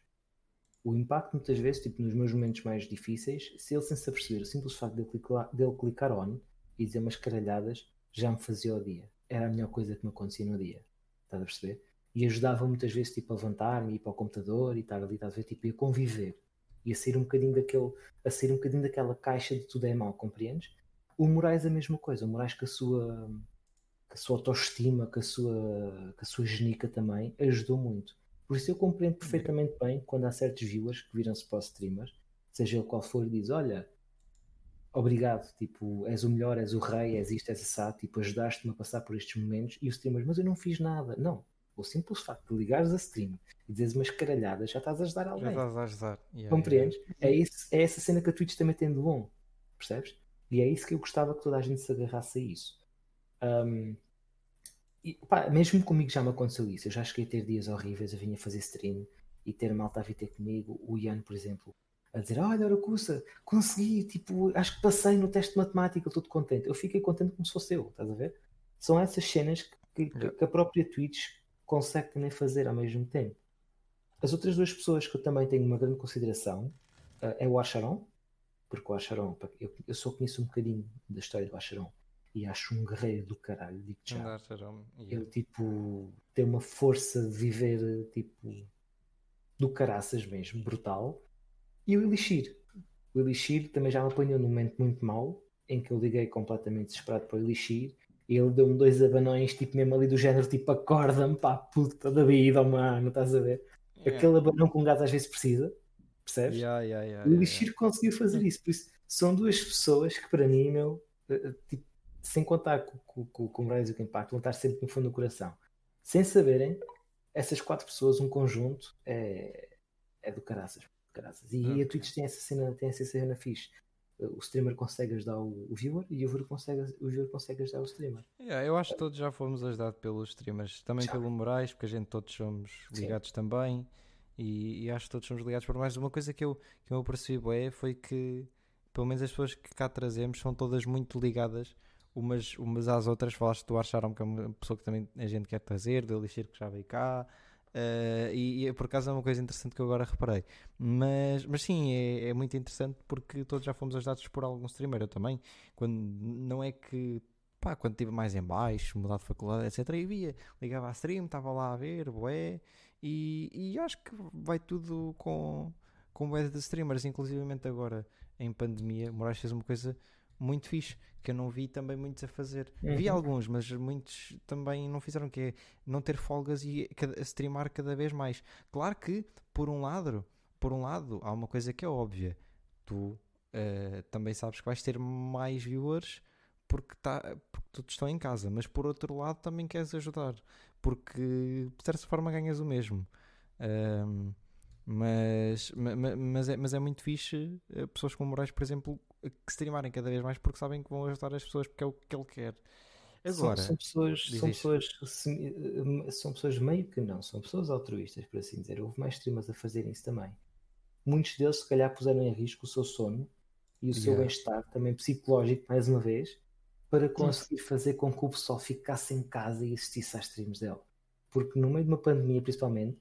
O Impact, muitas vezes, tipo nos meus momentos mais difíceis, se ele sem se aperceber, o simples facto de ele clicar, de ele clicar on e dizer umas caralhadas já me fazia o dia. Era a melhor coisa que me acontecia no dia. Estás a perceber? E ajudava muitas vezes tipo, a levantar-me, ir para o computador e estar ali, estás a ver? Tipo, a conviver e a sair um bocadinho daquele, a sair um bocadinho daquela caixa de tudo é mal, compreendes? O Moraes a mesma coisa, o Moraes com a sua, com a sua autoestima, com a sua, com a sua genica também, ajudou muito. Por isso eu compreendo perfeitamente bem quando há certos viewers que viram-se para o streamer, seja ele qual for, e diz, olha, obrigado, tipo, és o melhor, és o rei, és isto, és assado, tipo, ajudaste-me a passar por estes momentos, e o streamer, mas eu não fiz nada. Não, o simples facto de ligares a stream e dizeres umas caralhadas, já estás a ajudar alguém. Já estás a ajudar. Yeah, Compreendes? Yeah. É, isso, é essa cena que a Twitch também tem de bom. Percebes? E é isso que eu gostava que toda a gente se agarrasse a isso. Um, e, pá, mesmo comigo já me aconteceu isso. Eu já cheguei a ter dias horríveis. Eu vinha fazer stream e ter malta a vir ter comigo. O Ian, por exemplo, a dizer: Olha, Aracusa, consegui. Tipo, acho que passei no teste de matemática. Estou contente. Eu fiquei contente como se fosse eu. Estás a ver? São essas cenas que, que, que a própria Twitch consegue também fazer ao mesmo tempo. As outras duas pessoas que eu também tenho uma grande consideração uh, é o Acharon, porque o Acharon, eu, eu só conheço um bocadinho da história do Acharon e acho um guerreiro do caralho, digo já. Yeah. Ele tipo tem uma força de viver tipo do caraças mesmo, brutal. E o Elixir. O Elixir também já me apanhou num momento muito mau, em que eu liguei completamente desesperado para o Elixir ele deu-me dois abanões, tipo mesmo ali do género, tipo acorda-me, pá, puta da vida, mano, estás a ver? Yeah. Aquele abanão que um gajo às vezes precisa, percebes? Yeah, yeah, e o Lixir conseguiu fazer isso, por isso são duas pessoas que para mim, meu, eh, eh, tipo, sem contar com, com, com, o Moraes e com o Impacto, vão estar sempre no fundo do coração. Sem saberem, essas quatro pessoas, um conjunto, é, é do caraças. Caraças. E, a Twitch tem essa cena, tem essa cena fixe o streamer consegue ajudar o, o viewer e o viewer consegue, o viewer consegue ajudar o streamer. Yeah, eu acho que todos já fomos ajudados pelos streamers, também já. pelo Moraes, porque a gente todos somos ligados Sim. também e, e, acho que todos somos ligados por mais. Uma coisa que eu, que eu percebi é, foi que pelo menos as pessoas que cá trazemos são todas muito ligadas umas, umas às outras. Falaste do Archaram, que é uma pessoa que também a gente quer trazer, do Elixir que já veio cá. Uh, e, e, por acaso é uma coisa interessante que eu agora reparei. Mas, mas sim, é, é, muito interessante porque todos já fomos ajudados por algum streamer. Eu também. Quando, não é que. Pá, quando estive mais em baixo, mudar de faculdade, etc. E via, ligava a stream, estava lá a ver, boé. E, e acho que vai tudo com, com boé de streamers. Inclusivamente agora em pandemia, Moraes fez uma coisa muito fixe, que eu não vi também muitos a fazer. Uhum. Vi alguns, mas muitos também não fizeram, que é não ter folgas e streamar cada vez mais. Claro que, por um lado, por um lado, há uma coisa que é óbvia. Tu uh, também sabes que vais ter mais viewers porque, tá, porque todos estão em casa, mas por outro lado também queres ajudar, porque de certa forma ganhas o mesmo. Um, mas, mas, mas, é, mas é muito fixe eh, pessoas como Moraes, por exemplo, que streamarem cada vez mais porque sabem que vão ajudar as pessoas porque é o que ele quer. Agora, são, são pessoas, são pessoas, eh, são pessoas meio que não, são pessoas altruístas, por assim dizer. Houve mais streamers a fazerem isso também. Muitos deles, se calhar, puseram em risco o seu sono e o seu yeah. bem-estar, também psicológico, mais uma vez, para conseguir fazer com que o pessoal ficasse em casa e assistisse às streams dele. Porque no meio de uma pandemia, principalmente,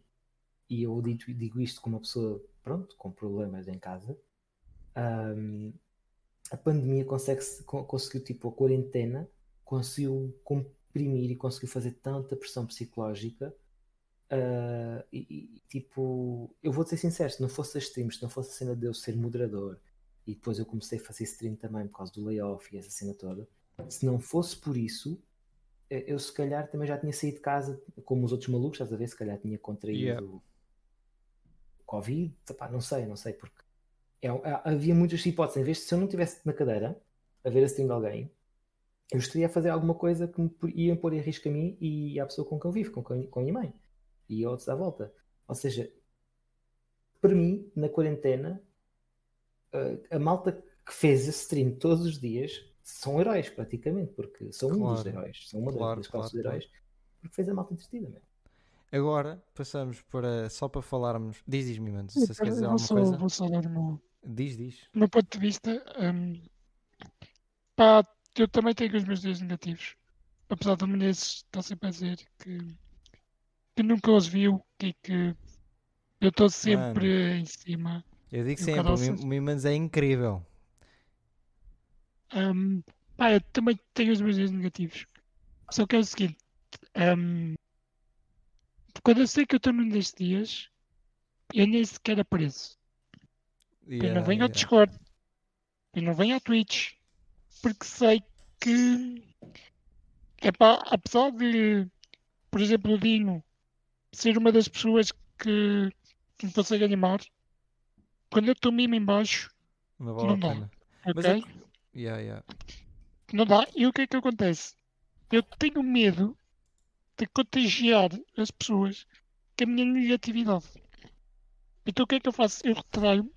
e eu digo, digo isto como uma pessoa, pronto, com problemas em casa, um, a pandemia consegue conseguiu, tipo, a quarentena conseguiu comprimir e conseguiu fazer tanta pressão psicológica uh, e, e, tipo, eu vou ser sincero, se não fosse as streams, se não fosse a cena de eu ser moderador e depois eu comecei a fazer stream também por causa do layoff e essa cena toda, se não fosse por isso, eu se calhar também já tinha saído de casa como os outros malucos, estás a ver? Se calhar tinha contraído yeah. Covid, Epá, não sei, não sei, porque é, havia muitas hipóteses. Em vez de se eu não estivesse na cadeira a ver assim de alguém, eu estaria a fazer alguma coisa que me ia pôr em risco a mim e à pessoa com quem eu vivo, com, com a minha mãe e outros à volta. Ou seja, para mim, na quarentena, a malta que fez esse stream todos os dias são heróis praticamente, porque são um dos Claro. heróis, são uma Claro, das classes claro, de heróis, porque fez a malta entretida mesmo. Agora passamos para só para falarmos. Diz, diz-me, mano, se Eu quer dizer vou alguma só, coisa. vou só dar o meu, Diz, diz. o meu ponto de vista. hum, pá, eu também tenho os meus dias negativos. Apesar do Menezes estar sempre a dizer que, que nunca os viu e que eu estou sempre em cima. Eu digo sempre, o Mimans é incrível. Hum, pá, eu também tenho os meus dias negativos. Só que é o seguinte: hum, quando eu sei que eu estou num destes dias, eu nem sequer apareço. Eu Yeah, não venho ao yeah. Discord. Eu não venho à Twitch. Porque sei que. É pá, apesar de, por exemplo, o Dino ser uma das pessoas que, que me consegue animar, quando eu estou mesmo em baixo, Não vale Não dá. pena. ok? Mas é Yeah, yeah. Não dá. E o que é que acontece? Eu tenho medo de contagiar as pessoas com a minha negatividade. Então o que é que eu faço? Eu retraio-me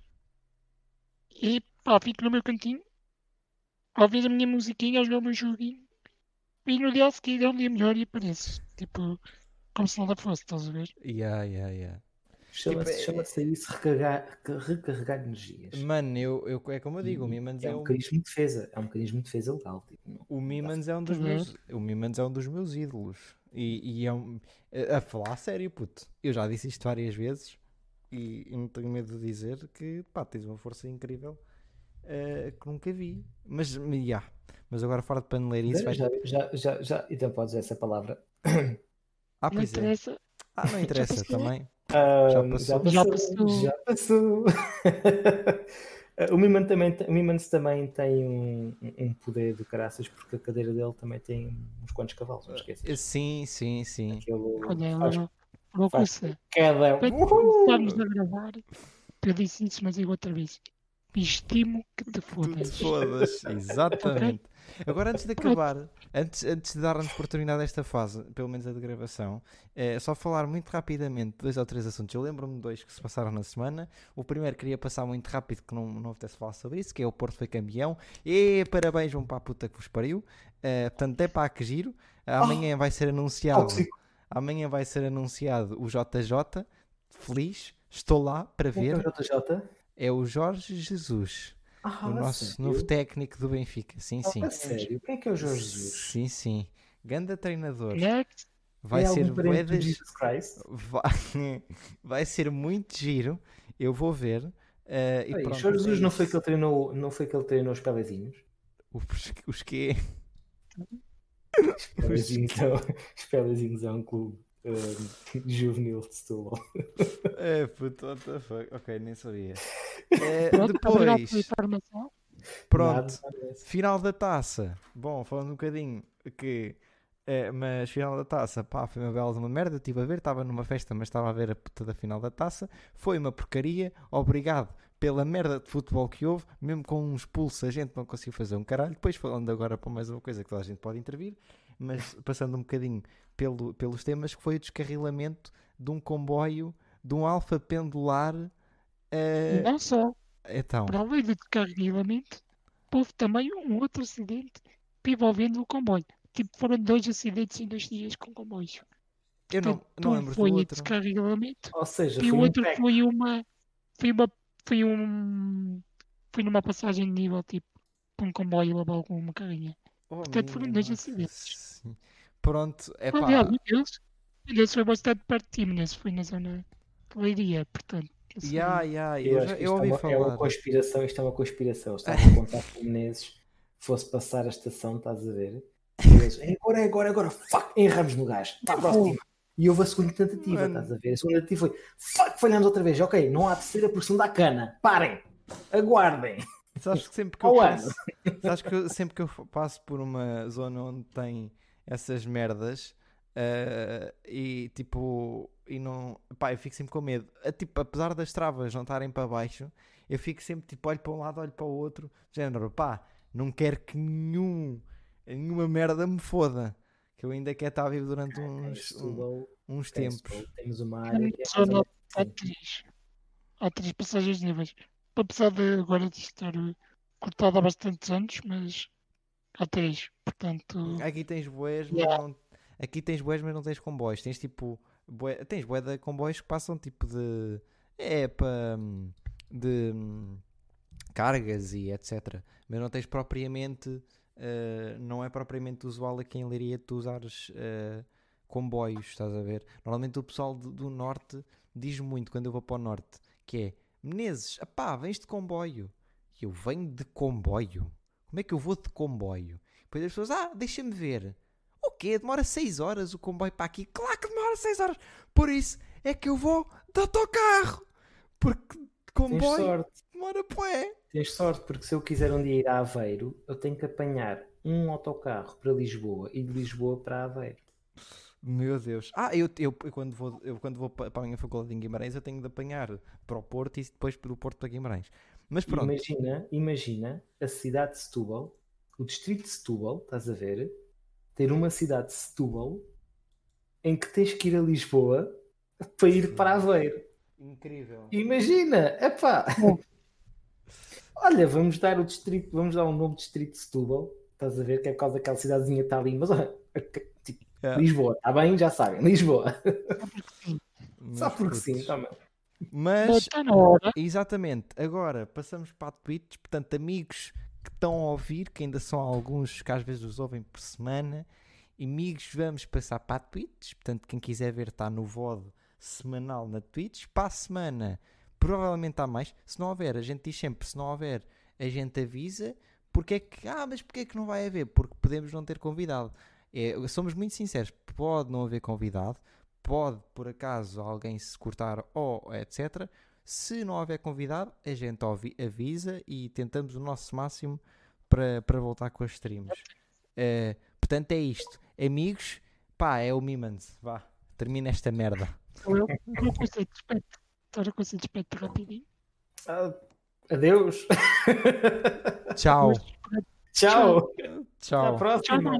e pá, fico no meu cantinho a ouvir a minha musiquinha, a jogar o meu joguinho e no dia a seguir é um dia melhor e apareço. Tipo, como se nada fosse, estás a ver? Yeah, yeah, yeah. Chama-se Tipo, é- isso recarregar, recarregar energias. Mano, eu, eu, é como eu digo, o Mimans é é um um, mecanismo de defesa, é um mecanismo de defesa legal. Tipo, o Mimans é um dos meus, o Mimans é um dos meus ídolos. E, e é um, a a falar a sério, puto. Eu já disse isto várias vezes e não tenho medo de dizer que pá, tens uma força incrível eh, que nunca vi. Mas, yeah. mas agora fora de paneleirice vai. já, já, já, já, então podes dizer essa palavra. Ah, Não pois é. interessa. Ah, não [laughs] interessa passou. também. Ah, passou. Já passou. Já passou. [laughs] O Miman também, o Mimans também tem um, um poder de caraças porque a cadeira dele também tem uns quantos cavalos, não esqueças. Eh, Sim, sim, sim. Aquele Olha, faz faz- coisa. cada. Quando Uhul! começarmos a gravar, eu disse isso, mas digo outra vez. Estimo que te Tu te fodas. fodas, [laughs] exatamente. Agora, antes de acabar, antes, antes de darmos por terminada esta fase, pelo menos a de gravação, é só falar muito rapidamente de dois ou três assuntos. Eu lembro-me de dois que se passaram na semana. O primeiro queria passar muito rápido, que não, não apetece falar sobre isso, que é o Porto foi campeão. E parabéns, vão para a puta que vos pariu. Eh, portanto, é para que giro. Amanhã vai ser anunciado. Tóxico. Amanhã vai ser anunciado o JJ. Feliz, estou lá para Quem é ver. é o JJ? É o Jorge Jesus. Ah, O nosso sério? novo técnico do Benfica, sim, sim. A sério? Quem é que é o Jorge Jesus? Sim, sim. Ganda treinador. Next, Vai é ser algum parente do bué de- Jesus Christ? vai... [laughs] vai ser muito giro. Eu vou ver. eh, e Ei, pronto, Jorge é Jesus não foi que ele treinou, não foi que ele treinou os pelezinhos? Os, os quê? [laughs] Os pelezinhos é, os pelezinhos é um clube um, juvenil de Setúbal. É, puto, what the fuck. Ok, nem sabia. Eh, pronto, depois, informação. pronto. Nada. Final da taça. Bom, falando um bocadinho que. eh, mas final da taça, pá, foi uma bela de uma merda. Estive a ver, estava numa festa, mas estava a ver a puta da final da taça. Foi uma porcaria. Obrigado pela merda de futebol que houve. Mesmo com um expulso, a gente não conseguiu fazer um caralho. Depois, falando agora para mais uma coisa que toda a gente pode intervir, mas passando um bocadinho pelo, pelos temas, que foi o descarrilamento de um comboio, de um alfa pendular. Não só, então, para além do descarregamento, houve também um outro acidente envolvendo o comboio. Tipo, foram dois acidentes em dois dias com comboios. eu não, Portanto, não um lembro foi do o outro. descarregamento Ou seja, e foi o um outro pack. foi uma. Foi uma. Foi um. Foi numa passagem de nível tipo. Um comboio levar com uma carinha. Oh, Portanto, foram dois acidentes. sim. Pronto, é pá. Aliás, deles, um deles foi bastante perto de ti, mas esse foi na zona de Leiria, portanto. Ya, ya, Eu eu, já- eu isto ouvi é, uma, é uma falar. conspiração, isto é uma conspiração. Estavam a [laughs] contar que o Menezes fosse passar a estação, estás a ver? E eles, "É agora, é agora, é agora, fuck, erramos no gajo, está próximo. E houve a segunda tentativa, Mano. estás a ver? A segunda tentativa foi, fuck, falhamos outra vez, ok, não há terceira porque não dá cana, parem, aguardem. Sabes que sempre que eu passo, sabes que eu- sempre que eu passo por uma zona onde tem essas merdas eh, e tipo e não pá, eu fico sempre com medo. Tipo, apesar das travas não estarem para baixo, eu fico sempre tipo, olho para um lado, olho para o outro, género, pá, não quero que nenhum, nenhuma merda me foda. Que eu ainda quero estar vivo durante uns, um- uns em tempos. Temos uma área que é Só Há três. Há três passagens de níveis. Apesar de agora de estar eh, cortado há bastantes anos, mas há três. Portanto, Aqui tens boés, mas Yeah. não. Aqui tens boés, mas não tens comboios. Tens tipo. Bué... Tens bué de comboios que passam tipo de. É para. de. hum, cargas e etc. Mas não tens propriamente. Eh, não é propriamente usual aqui em Leiria tu usares eh, comboios, estás a ver? Normalmente o pessoal do, do norte diz muito quando eu vou para o norte que é Menezes, apá, vens de comboio. E eu venho de comboio. Como é que eu vou de comboio? Depois as pessoas, ah, deixa-me ver. O quê? Demora 6 horas o comboio para aqui? Claro que demora 6 horas. Por isso é que eu vou de autocarro. Porque comboio sorte. demora poé. Tens sorte, porque se eu quiser um dia ir a Aveiro, eu tenho que apanhar um autocarro para Lisboa e de Lisboa para Aveiro. Meu Deus. Ah, eu, eu, eu quando vou, eu quando vou pa- para a minha faculdade em Guimarães eu tenho de apanhar para o Porto e depois do Porto para Guimarães. Mas pronto. Imagina, imagina a cidade de Setúbal, o distrito de Setúbal, estás a ver? Ter uma cidade de Setúbal em que tens que ir a Lisboa para ir para Aveiro. Incrível. Imagina, epá. [laughs] Olha, vamos dar o distrito, vamos dar um novo distrito de Setúbal, estás a ver? Que é por causa daquela cidadezinha que está ali, mas olha, tipo, É. Lisboa, está bem? Já sabem, Lisboa. Só porque [laughs] sim, putz. toma. Mas hora. Exatamente. Agora passamos para a Twitch. Portanto, amigos que estão a ouvir, que ainda são alguns que às vezes os ouvem por semana, amigos, vamos passar para a Twitch. Portanto, quem quiser ver está no VOD semanal na Twitch. Para a semana, provavelmente há mais. Se não houver, a gente diz sempre: se não houver, a gente avisa. Porque é que, ah, mas porque é que não vai haver? Porque podemos não ter convidado. É, somos muito sinceros: pode não haver convidado, pode por acaso alguém se cortar ou etc. Se não houver convidado, a gente avisa e tentamos o nosso máximo para, para voltar com as streams. Eh, portanto, é isto. Amigos, pá, é o Mimans. Vá, termina esta merda. Eu, eu consigo despeito. Agora consigo despeito rapidinho. Ah, adeus. Tchau. Tchau. Até à Tchau. Tchau, próxima. não.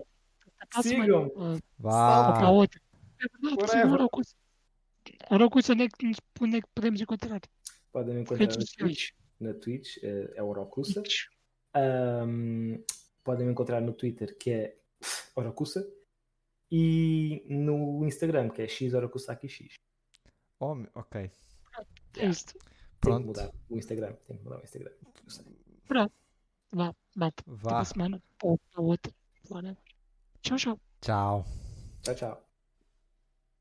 Até à semana. Sigam. Ah, Vá. a agora onde é que, onde é que podemos encontrar. Podem encontrar Redes na sociais. Twitch. Na Twitch eh, é Orocusa. Podem me encontrar no Twitter, que é Orocusa. E no Instagram, que é XOracusakiX. Oh, ok. É isto. Tem que Pronto. mudar o Instagram. Tem que mudar o Instagram. Sei. Vá, vá. Até Vá. a semana. Ou outra. Whatever. Tchau, tchau. Tchau. Tchau, tchau.